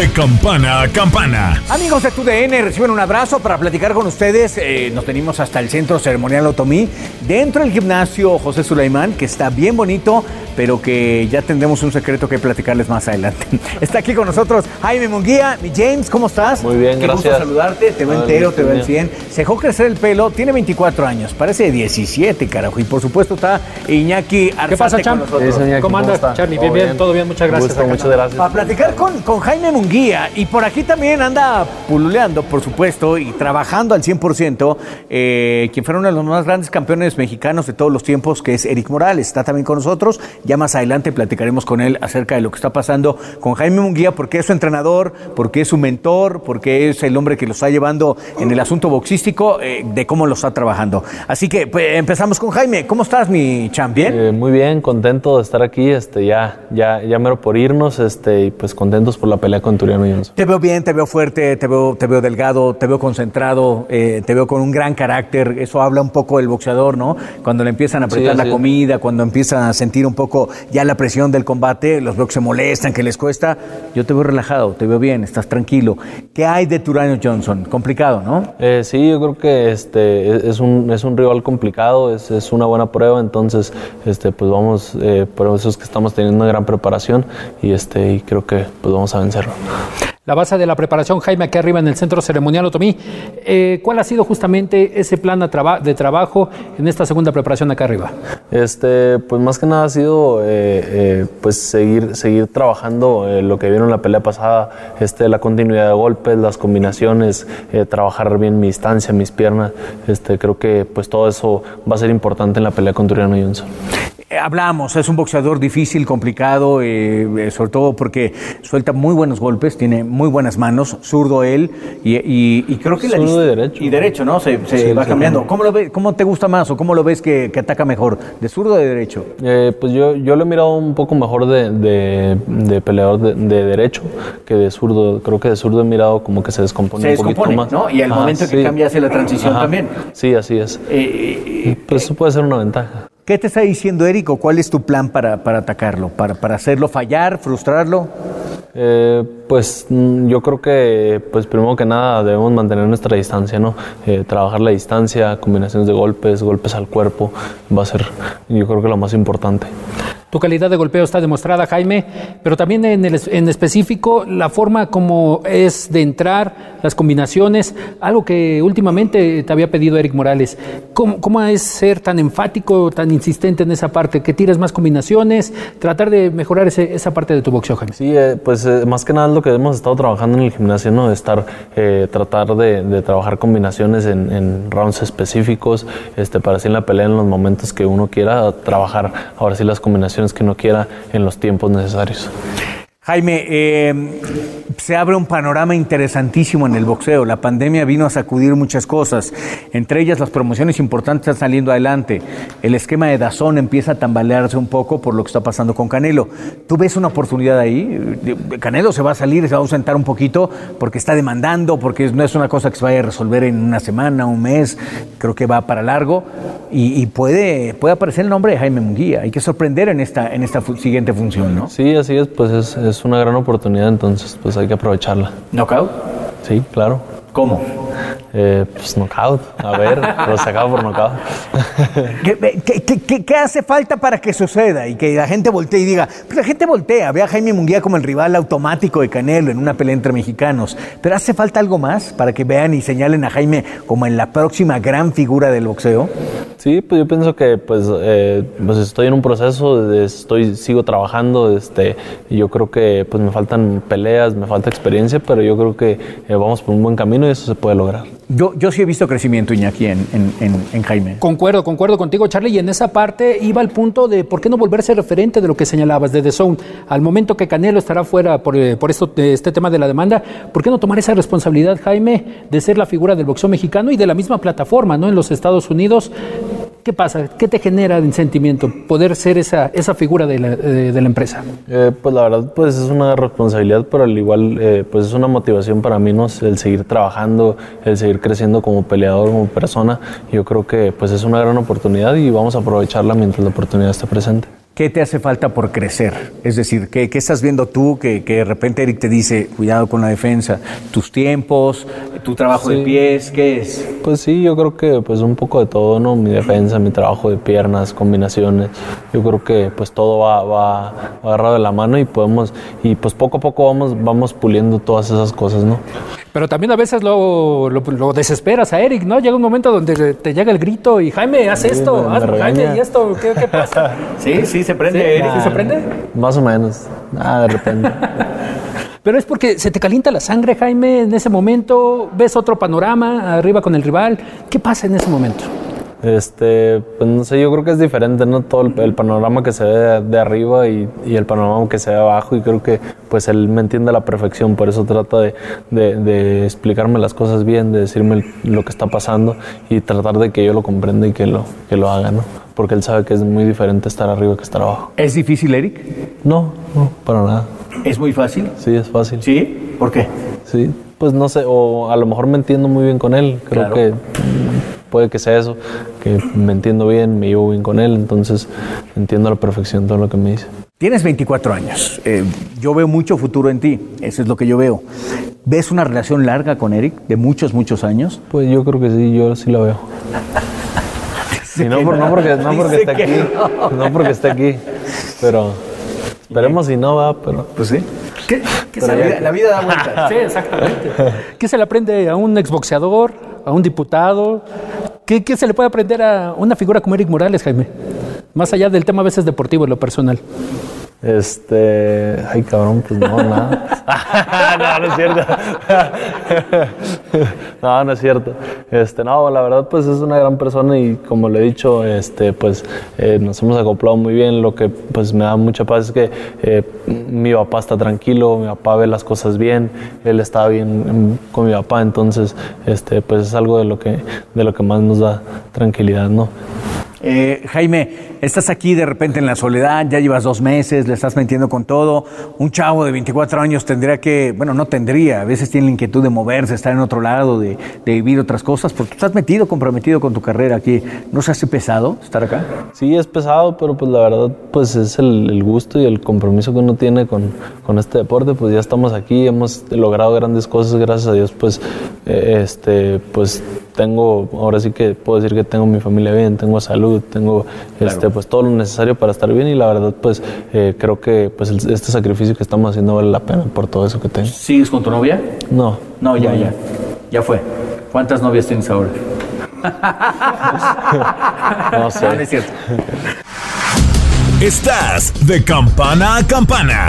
De campana a campana. Amigos de TUDN, reciben un abrazo para platicar con ustedes. Eh, nos venimos hasta el Centro Ceremonial Otomí, dentro del gimnasio José Sulaimán, que está bien bonito, pero que ya tendremos un secreto que platicarles más adelante. Está aquí con nosotros Jaime Munguía. Mi James, ¿cómo estás? Muy bien, Qué gracias. gusto saludarte, te veo entero, te veo al bien. 100. Se dejó crecer el pelo, tiene 24 años, parece de 17, carajo. Y por supuesto está Iñaki Arzate ¿Qué pasa, con nosotros. Sí, señor. ¿Cómo andas? Charlie? ¿Todo Bien, bien, todo bien, muchas gracias. Gusto, muchas gracias. Para platicar con, con Jaime Munguía y por aquí también anda pululeando, por supuesto, y trabajando al 100%, eh, quien fuera uno de los más grandes campeones mexicanos de todos los tiempos, que es Eric Morales. Está también con nosotros. Ya más adelante platicaremos con él acerca de lo que está pasando con Jaime Munguía, porque es su entrenador, porque es su mentor, porque es el hombre que lo está llevando en el asunto boxístico, eh, de cómo lo está trabajando. Así que pues, empezamos con Jaime. ¿Cómo estás, mi champion? Eh, muy bien, contento de estar aquí, este, ya, ya, ya mero por irnos, este, y pues contentos por la pelea con Te veo bien, te veo fuerte, te veo, te veo delgado, te veo concentrado, eh, te veo con un gran carácter. Eso habla un poco del boxeador, ¿no? Cuando le empiezan a apretar Sí, la comida, cuando empiezan a sentir un poco ya la presión del combate, los veo que se molestan, que les cuesta. Yo te veo relajado, te veo bien, estás tranquilo. ¿Qué hay de Turano Johnson? Complicado, ¿no? Eh, sí, yo creo que este, es, es un, es un rival complicado, es, es una buena prueba, entonces este, pues vamos, eh, por eso es que estamos teniendo una gran preparación y, este, y creo que pues vamos a vencerlo. La base de la preparación, Jaime, aquí arriba en el Centro Ceremonial Otomí. Eh, ¿Cuál ha sido justamente ese plan de trabajo en esta segunda preparación acá arriba? Este, pues más que nada ha sido eh, eh, pues seguir, seguir trabajando eh, lo que vieron en la pelea pasada, este, la continuidad de golpes, las combinaciones, eh, trabajar bien mi distancia, mis piernas. Este, creo que pues todo eso va a ser importante en la pelea con Turiano Johnson. Eh, Hablamos, es un boxeador difícil, complicado, eh, eh, sobre todo porque suelta muy buenos golpes, tiene muy buenas manos, zurdo él, y, y- y creo que la y derecho. Y derecho, ¿no? Se, se Sí, va cambiando. ¿Cómo, lo ve- ¿Cómo te gusta más o cómo lo ves que, que ataca mejor? ¿De zurdo o de derecho? Eh, pues yo, yo lo he mirado un poco mejor de, de- de peleador de, de derecho que de zurdo. Creo que de zurdo he mirado como que se descompone Se un poquito descompone, más. ¿no? Y al momento que cambia hace la transición Ajá. también. Sí, así es. Eh, Pues eso puede ser una ventaja. ¿Qué te está diciendo Eric cuál es tu plan para, para atacarlo? Para, ¿Para hacerlo fallar, frustrarlo? Eh, pues mm, yo creo que, pues primero que nada debemos mantener nuestra distancia, ¿no? Eh, trabajar la distancia, combinaciones de golpes, golpes al cuerpo, va a ser, yo creo que lo más importante. Tu calidad de golpeo está demostrada, Jaime, pero también en, el- en específico la forma como es de entrar, las combinaciones, algo que últimamente te había pedido Eric Morales. ¿Cómo, cómo es ser tan enfático, tan insistente en esa parte? Que tires más combinaciones, tratar de mejorar ese- esa parte de tu boxeo, Jaime. Sí, eh, pues eh, más que nada lo que hemos estado trabajando en el gimnasio, ¿no? De estar, eh, tratar de, de trabajar combinaciones en, en rounds específicos, este, para así en la pelea en los momentos que uno quiera, trabajar ahora sí las combinaciones que uno quiera en los tiempos necesarios. Jaime, eh, se abre un panorama interesantísimo en el boxeo. La pandemia vino a sacudir muchas cosas, entre ellas las promociones importantes están saliendo adelante. El esquema de Dazón empieza a tambalearse un poco por lo que está pasando con Canelo. ¿Tú ves una oportunidad ahí? Canelo se va a salir, se va a ausentar un poquito porque está demandando, porque no es una cosa que se vaya a resolver en una semana, un mes. Creo que va para largo y, y puede, puede aparecer el nombre de Jaime Munguía. Hay que sorprender en esta, en esta siguiente función, ¿no? Sí, así es, pues es, es una gran oportunidad, entonces pues hay que aprovecharla. ¿Knockout? Sí, claro. ¿Cómo? Eh, pues knockout, a ver, lo sacaba por knockout. ¿Qué, qué- qué- qué- hace falta para que suceda y que la gente voltee y diga, pues la gente voltea, ve a Jaime Munguía como el rival automático de Canelo en una pelea entre mexicanos, pero hace falta algo más para que vean y señalen a Jaime como en la próxima gran figura del boxeo. Sí, pues yo pienso que pues, eh, pues estoy en un proceso, estoy, sigo trabajando, este, y yo creo que pues me faltan peleas, me falta experiencia, pero yo creo que eh, vamos por un buen camino y eso se puede lograr. Yo, yo sí he visto crecimiento, Iñaki, en, en- en- en Jaime. Concuerdo, concuerdo contigo, Charlie. Y en esa parte iba al punto de por qué no volverse referente de lo que señalabas de The Zone. Al momento que Canelo estará fuera por, eh, por esto, este tema de la demanda, ¿por qué no tomar esa responsabilidad, Jaime, de ser la figura del boxeo mexicano y de la misma plataforma, ¿no? En los Estados Unidos. ¿Qué pasa? ¿Qué te genera en sentimiento poder ser esa, esa figura de la, de, la empresa? Eh, pues la verdad, pues es una responsabilidad, pero al igual, eh, pues es una motivación para mí, ¿no? El seguir trabajando, el seguir creciendo como peleador, como persona. Yo creo que pues es una gran oportunidad y vamos a aprovecharla mientras la oportunidad esté presente. ¿Qué te hace falta por crecer? Es decir, ¿qué, estás viendo tú que, de repente Eric te dice, cuidado con la defensa? ¿Tus tiempos? ¿Tu trabajo de pies? ¿Qué es? Pues sí, yo creo que pues un poco de todo, ¿no? Mi defensa, mi trabajo de piernas, combinaciones. Yo creo que pues todo va, va, agarrado de la mano y podemos, y pues poco a poco vamos, vamos puliendo todas esas cosas, ¿no? Pero también a veces lo, lo, desesperas a Eric, ¿no? Llega un momento donde te llega el grito y Jaime, haz esto, haz, Jaime, y esto, ¿qué, qué pasa? sí, sí, se prende, Eric, ¿se prende? Más o menos, ah, de repente. Pero es porque se te calienta la sangre, Jaime, en ese momento, ves otro panorama arriba con el rival. ¿Qué pasa en ese momento? Este, pues no sé, yo creo que es diferente, ¿no? Todo el, panorama que se ve de, arriba y, el panorama que se ve abajo y creo que pues él me entiende a la perfección, por eso trata de, de, explicarme las cosas bien, de decirme lo que está pasando y tratar de que yo lo comprenda y que lo, que lo haga, ¿no? Porque él sabe que es muy diferente estar arriba que estar abajo. ¿Es difícil, Eric? No, no, para nada. ¿Es muy fácil? Sí, es fácil. ¿Sí? ¿Por qué? Sí, pues no sé, o a lo mejor me entiendo muy bien con él, creo que puede que sea eso, que me entiendo bien, me llevo bien con él, entonces entiendo a la perfección todo lo que me dice. Tienes 24 años, eh, yo veo mucho futuro en ti, eso es lo que yo veo. ¿Ves una relación larga con Eric de muchos, muchos años? Pues yo creo que sí, yo sí la veo. Y no, no, porque, no porque esté aquí, no. porque esté aquí, pero esperemos si no va, pero... Pues sí. ¿Qué, la, vida, da vueltas. Sí, exactamente. ¿Qué se le aprende a un exboxeador, a un diputado? ¿Qué, ¿Qué, se le puede aprender a una figura como Eric Morales, Jaime? Más allá del tema a veces deportivo, en lo personal. Este, ay cabrón, pues no, nada. no, no es cierto. no, no es cierto. Este, no, la verdad, pues es una gran persona y como le he dicho, este, pues eh, nos hemos acoplado muy bien. Lo que pues me da mucha paz es que eh, mi papá está tranquilo, mi papá ve las cosas bien, él está bien con mi papá, entonces, este, pues es algo de lo que, de lo que más nos da tranquilidad, ¿no? Eh, Jaime, estás aquí de repente en la soledad, ya llevas dos meses, le estás metiendo con todo. Un chavo de 24 años tendría que, bueno, no tendría, a veces tiene la inquietud de moverse, estar en otro lado, de, vivir otras cosas, porque estás metido, comprometido con tu carrera aquí. ¿No se hace pesado estar acá? Sí, es pesado, pero pues la verdad, pues es el, gusto y el compromiso que uno tiene con, con, este deporte. Pues ya estamos aquí, hemos logrado grandes cosas, gracias a Dios, pues, eh, este, pues tengo, ahora sí que puedo decir que tengo mi familia bien, tengo salud, tengo este, pues todo lo necesario para estar bien y la verdad pues eh, creo que pues este sacrificio que estamos haciendo vale la pena por todo eso que tengo. ¿Sigues con tu novia? No. No, ya, ya. Ya fue. ¿Cuántas novias tienes ahora? no sé. No, es cierto. Estás de campana a campana.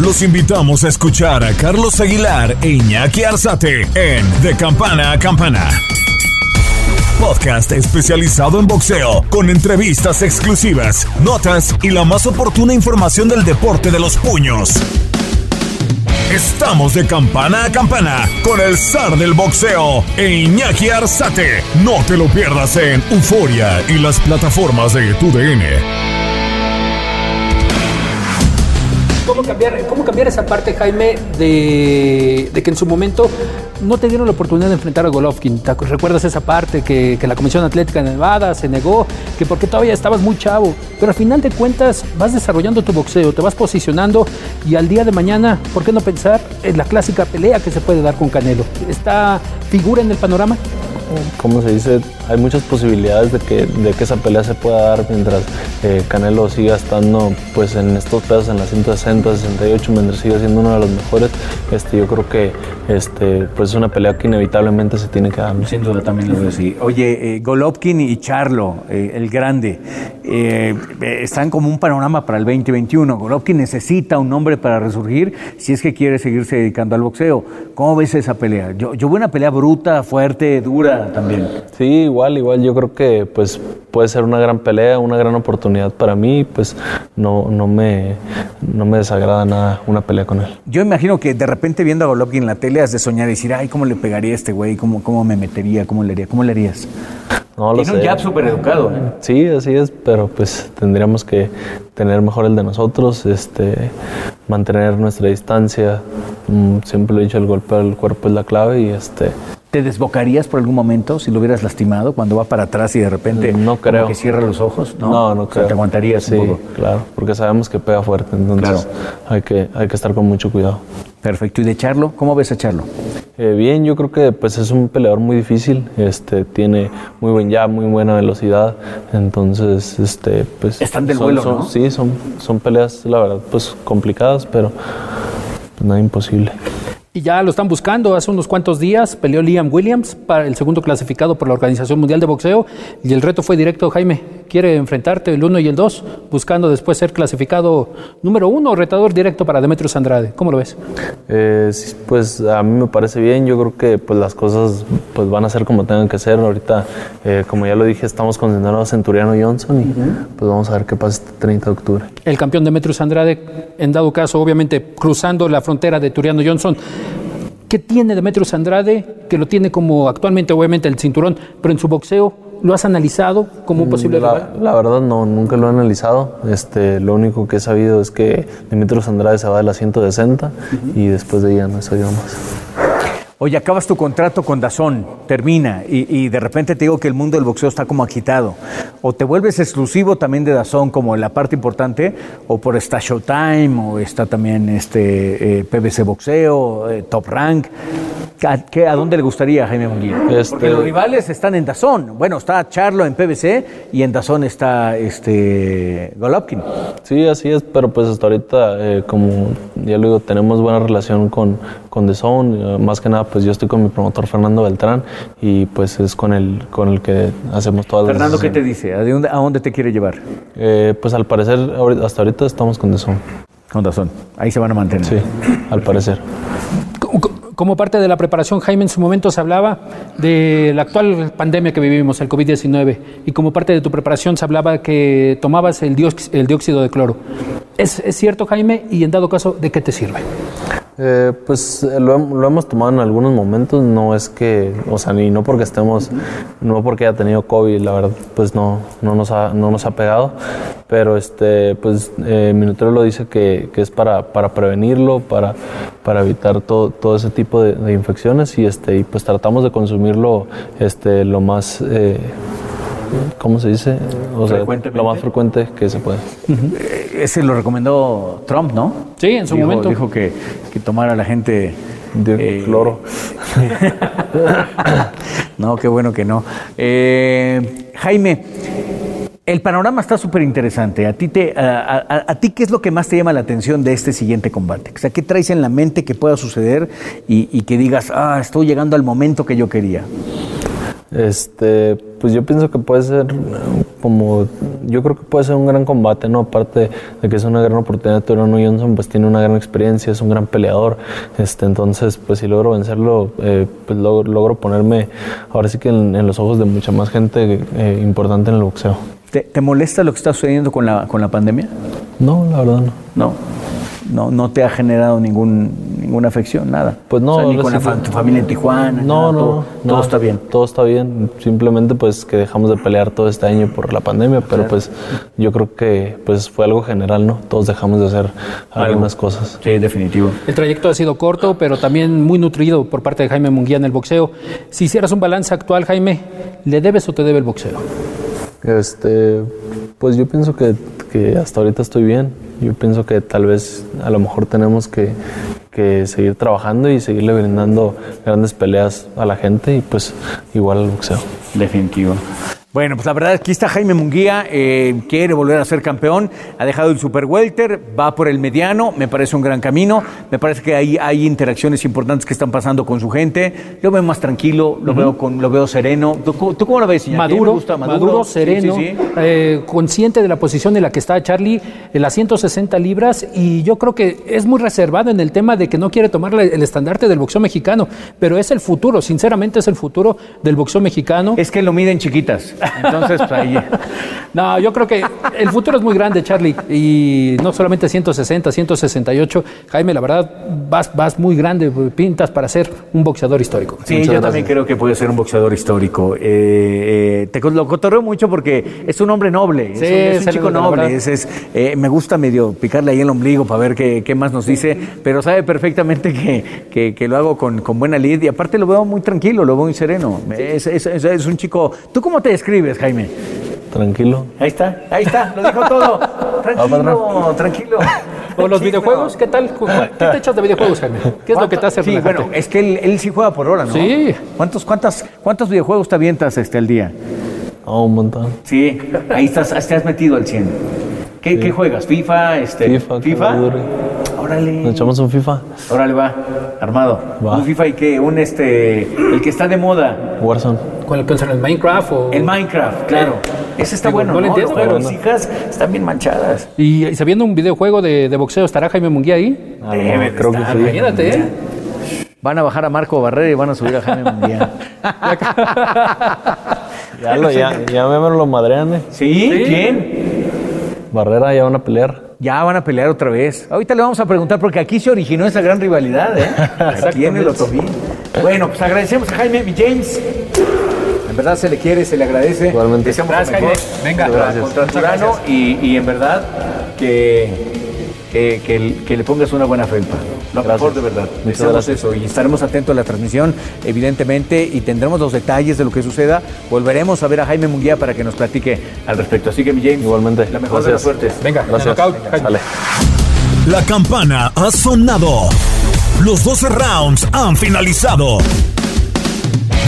Los invitamos a escuchar a Carlos Aguilar e Iñaki Arzate en De Campana a Campana. Podcast especializado en boxeo, con entrevistas exclusivas, notas y la más oportuna información del deporte de los puños. Estamos de campana a campana con el zar del boxeo e Iñaki Arzate. No te lo pierdas en Euforia y las plataformas de TUDN. ¿Cómo cambiar, cómo cambiar esa parte, Jaime, de, que en su momento no te dieron la oportunidad de enfrentar a Golovkin? ¿Recuerdas esa parte que, la Comisión Atlética de Nevada se negó, que porque todavía estabas muy chavo? Pero al final de cuentas vas desarrollando tu boxeo, te vas posicionando y al día de mañana, ¿por qué no pensar en la clásica pelea que se puede dar con Canelo? ¿Está figura en el panorama? ¿Cómo se dice? Hay muchas posibilidades de que, de que esa pelea se pueda dar mientras eh, Canelo siga estando pues en estos pesos en la 160, 68, mientras siga siendo uno de los mejores. Este, yo creo que este, pues es una pelea que inevitablemente se tiene que dar. ¿no? Sin duda también lo veo así. Oye, eh, Golovkin y Charlo, eh, el grande, eh, eh, están como un panorama para el 2021. Golovkin necesita un nombre para resurgir si es que quiere seguirse dedicando al boxeo. ¿Cómo ves esa pelea? Yo, yo veo una pelea bruta, fuerte, dura también. Sí, igual, igual. Yo creo que pues puede ser una gran pelea, una gran oportunidad para mí. Pues no, no, me, no me desagrada nada una pelea con él. Yo imagino que de repente viendo a Golovkin en la tele has de soñar y decir, ay, ¿cómo le pegaría a este güey? ¿Cómo, ¿Cómo me metería? ¿Cómo le haría? ¿Cómo le harías? No lo Tiene un sé. jab súper educado. ¿eh? Sí, así es, pero pues tendríamos que tener mejor el de nosotros, este, mantener nuestra distancia. Mm, Siempre lo he dicho, el golpe al cuerpo es la clave y este, ¿Te desbocarías por algún momento si lo hubieras lastimado cuando va para atrás y de repente No como creo. que cierra los ojos? No, no, no O sea, creo. te aguantarías sí, un poco. claro, porque sabemos que pega fuerte, entonces hay, que, hay que estar con mucho cuidado. Perfecto. ¿Y de Charlo? ¿Cómo ves a Charlo? Eh, bien, yo creo que pues es un peleador muy difícil, este, tiene muy buen jab, muy buena velocidad, entonces este, pues Están del son- vuelo, son- ¿no? Sí, son, son peleas, la verdad, pues complicadas, pero pues, nada imposible. Y ya lo están buscando. Hace unos cuantos días peleó Liam Williams para el segundo clasificado por la Organización Mundial de Boxeo. Y el reto fue directo, Jaime. Quiere enfrentarte el 1 y el 2, buscando después ser clasificado número uno, retador directo para Demetrius Andrade. ¿Cómo lo ves? Eh, sí, pues a mí me parece bien, yo creo que pues las cosas pues van a ser como tengan que ser. Ahorita, eh, como ya lo dije, estamos concentrados en Turiano Johnson y pues vamos a ver qué pasa este 30 de octubre. El campeón Demetrius Andrade, en dado caso, obviamente cruzando la frontera de Turiano Johnson. ¿Qué tiene Demetrius Andrade? Que lo tiene como actualmente, obviamente, el cinturón, pero en su boxeo, ¿lo has analizado como un posible rival? La, la verdad no, nunca lo he analizado. Este, lo único que he sabido es que Dimitrios Andrade se va de la 160 y después de ella no he sabido más. Oye, acabas tu contrato con Dazón, termina, y, y de repente te digo que el mundo del boxeo está como agitado. O te vuelves exclusivo también de Dazón como la parte importante, o por está Showtime, o está también este eh, PBC Boxeo, eh, Top Rank. ¿A, qué- a dónde le gustaría Jaime Munguía? Este- Porque los rivales están en Dazón. Bueno, está Charlo en PBC y en Dazón está este Golovkin. Sí, así es, pero pues hasta ahorita, eh, como ya lo digo, tenemos buena relación con, con The Zone. más que nada, pues yo estoy con mi promotor Fernando Beltrán y pues es con el, con el que hacemos todas las Fernando, ¿qué te dice? ¿A dónde, a dónde te quiere llevar? Eh, pues al parecer, hasta ahorita estamos con Zone. Con Dazón. Ahí se van a mantener. Sí, al parecer. Co- co- Como parte de la preparación, Jaime, en su momento se hablaba de la actual pandemia que vivimos, el COVID-19, y como parte de tu preparación se hablaba que tomabas el dióxido de cloro. ¿Es, es cierto, Jaime? Y en dado caso, ¿de qué te sirve? Eh, pues lo, lo hemos tomado en algunos momentos, no es que, o sea, ni no porque estemos, no porque haya tenido COVID, la verdad, pues no, no, nos, ha, no nos ha pegado, pero este, pues eh, mi dice que, que es para, para prevenirlo, para, para evitar todo, todo ese tipo de, de infecciones y, este, y pues tratamos de consumirlo este, lo más... eh, ¿Cómo se dice? O sea, Frecuentemente. lo más frecuente que se puede. Ese lo recomendó Trump, ¿no? Sí, en su Dijo- momento. Dijo que, que tomara la gente. De eh, cloro. no, qué bueno que no. Eh, Jaime, el panorama está súper interesante. ¿A ti, te, a, a- a ti qué es lo que más te llama la atención de este siguiente combate? O sea, ¿qué traes en la mente que pueda suceder y, y que digas, ah, estoy llegando al momento que yo quería? Este, pues yo pienso que puede ser como, yo creo que puede ser un gran combate, ¿no? Aparte de que es una gran oportunidad, Torano Johnson pues tiene una gran experiencia, es un gran peleador, este, entonces pues si logro vencerlo, eh, pues logro, logro ponerme ahora sí que en, en los ojos de mucha más gente eh, importante en el boxeo. ¿Te, te molesta lo que está sucediendo con la, con la pandemia? No, la verdad no. No. No, no te ha generado ningún, ninguna afección, nada. Pues no, O sea, ni con la fa- tu familia en Tijuana. No, nada, no, todo, no. todo está bien. Todo está bien. Simplemente pues que dejamos de pelear todo este año por la pandemia, pero pues yo creo que pues fue algo general, ¿no? Todos dejamos de hacer algunas cosas. Sí, definitivo. El trayecto ha sido corto, pero también muy nutrido por parte de Jaime Munguía en el boxeo. Si hicieras un balance actual, Jaime, ¿le debes o te debe el boxeo? Este, pues yo pienso que, que hasta ahorita estoy bien. Yo pienso que tal vez a lo mejor tenemos que, que seguir trabajando y seguirle brindando grandes peleas a la gente y pues igual al boxeo. Definitivo. Bueno, pues la verdad aquí está Jaime Munguía, eh, quiere volver a ser campeón, ha dejado el Super Welter, va por el mediano, me parece un gran camino, me parece que hay, hay interacciones importantes que están pasando con su gente, lo veo más tranquilo, lo, veo, con, lo veo sereno. ¿Tú, tú cómo lo ves, Iñaki? Maduro, maduro, sereno, Sí, sí, sí. eh, consciente de la posición en la que está Charlie, en las 160 libras, y yo creo que es muy reservado en el tema de que no quiere tomar el estandarte del boxeo mexicano, pero es el futuro, sinceramente es el futuro del boxeo mexicano. Es que lo miden chiquitas, entonces pues ahí... No, yo creo que el futuro es muy grande, Charlie. Y no solamente 160, 168. Jaime, la verdad, vas, vas muy grande, pintas para ser un boxeador histórico. Sí, Muchas yo gracias. también creo que puede ser un boxeador histórico. Eh, eh, te lo cotorreo mucho porque es un hombre noble, Sí, es un, es un chico noble. es- es, eh, me gusta medio picarle ahí el ombligo para ver qué, qué más nos dice, pero sabe perfectamente que, que- que lo hago con, con buena lid y aparte lo veo muy tranquilo, lo veo muy sereno. Es- es un chico... ¿Tú cómo te describes, Jaime? Tranquilo. Ahí está, ahí está, lo dijo todo. Tranquilo, tranquilo. ¿O los Sí, videojuegos? ¿Qué tal? ¿Qué te echas de videojuegos, Jaime? ¿Qué es lo que te hace Sí, relajarte? bueno, es que él, él sí juega por hora, ¿no? Sí. ¿Cuántos, cuántas, ¿Cuántos videojuegos te avientas este, al día? Oh, un montón. Sí, ahí estás, te has metido al 100. ¿Qué, qué juegas? ¿FIFA? Este, FIFA, Duty. Órale. ¿Nos echamos un FIFA? Órale, va. Armado. Va. ¿Un FIFA y qué? Un este. El que está de moda. Warzone. ¿Con el, con el Minecraft o...? El Minecraft, claro. Ese está Digo, bueno. no No, le entiendo, Lo juegan pero mis hijas están bien manchadas. Y, y sabiendo un videojuego de, de boxeo, ¿estará Jaime Munguía ahí? Ah, Debe que sí. Imagínate, ¿eh? Van a bajar a Marco Barrera y van a subir a Jaime Mundial. Ya, lo, ya, ya me lo madrean, eh. ¿Sí? ¿Quién? Barrera ya van a pelear. Ya van a pelear otra vez. Ahorita le vamos a preguntar porque aquí se originó esa gran rivalidad, ¿eh? Aquí en el Otomí. Bueno, pues agradecemos a Jaime y James. Verdad se le quiere, se le agradece. Igualmente. Deseamos Gracias, mejor Jaime. Venga. contra- Gracias. contra Turano gracias. y, y en verdad que, que, que- que le pongas una buena felpa. Lo Gracias. mejor de verdad. Muchas Deseamos gracias. eso y estaremos atentos a la transmisión, evidentemente, y tendremos los detalles de lo que suceda. Volveremos a ver a Jaime Munguía para que nos platique al respecto. Así que, mi James, Igualmente. la mejor de las Gracias. suertes. Venga, Gracias. knockout, Jaime. Sale. La campana ha sonado. Los 12 rounds han finalizado.